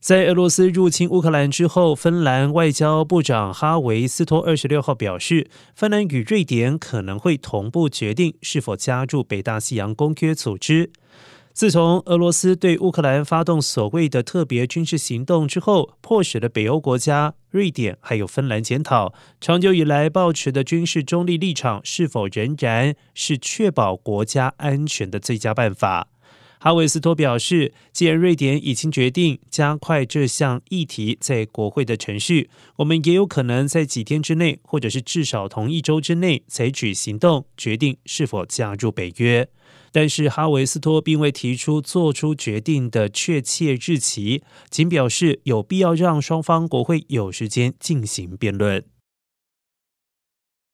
在俄罗斯入侵乌克兰之后，芬兰外交部长哈维斯托二十六号表示，芬兰与瑞典可能会同步决定是否加入北大西洋公约组织。自从俄罗斯对乌克兰发动所谓的特别军事行动之后，迫使了北欧国家瑞典还有芬兰检讨长久以来保持的军事中立立场，是否仍然是确保国家安全的最佳办法。哈维斯托表示，既然瑞典已经决定加快这项议题在国会的程序，我们也有可能在几天之内，或者是至少同一周之内采取行动，决定是否加入北约。但是哈维斯托并未提出做出决定的确切日期，仅表示有必要让双方国会有时间进行辩论。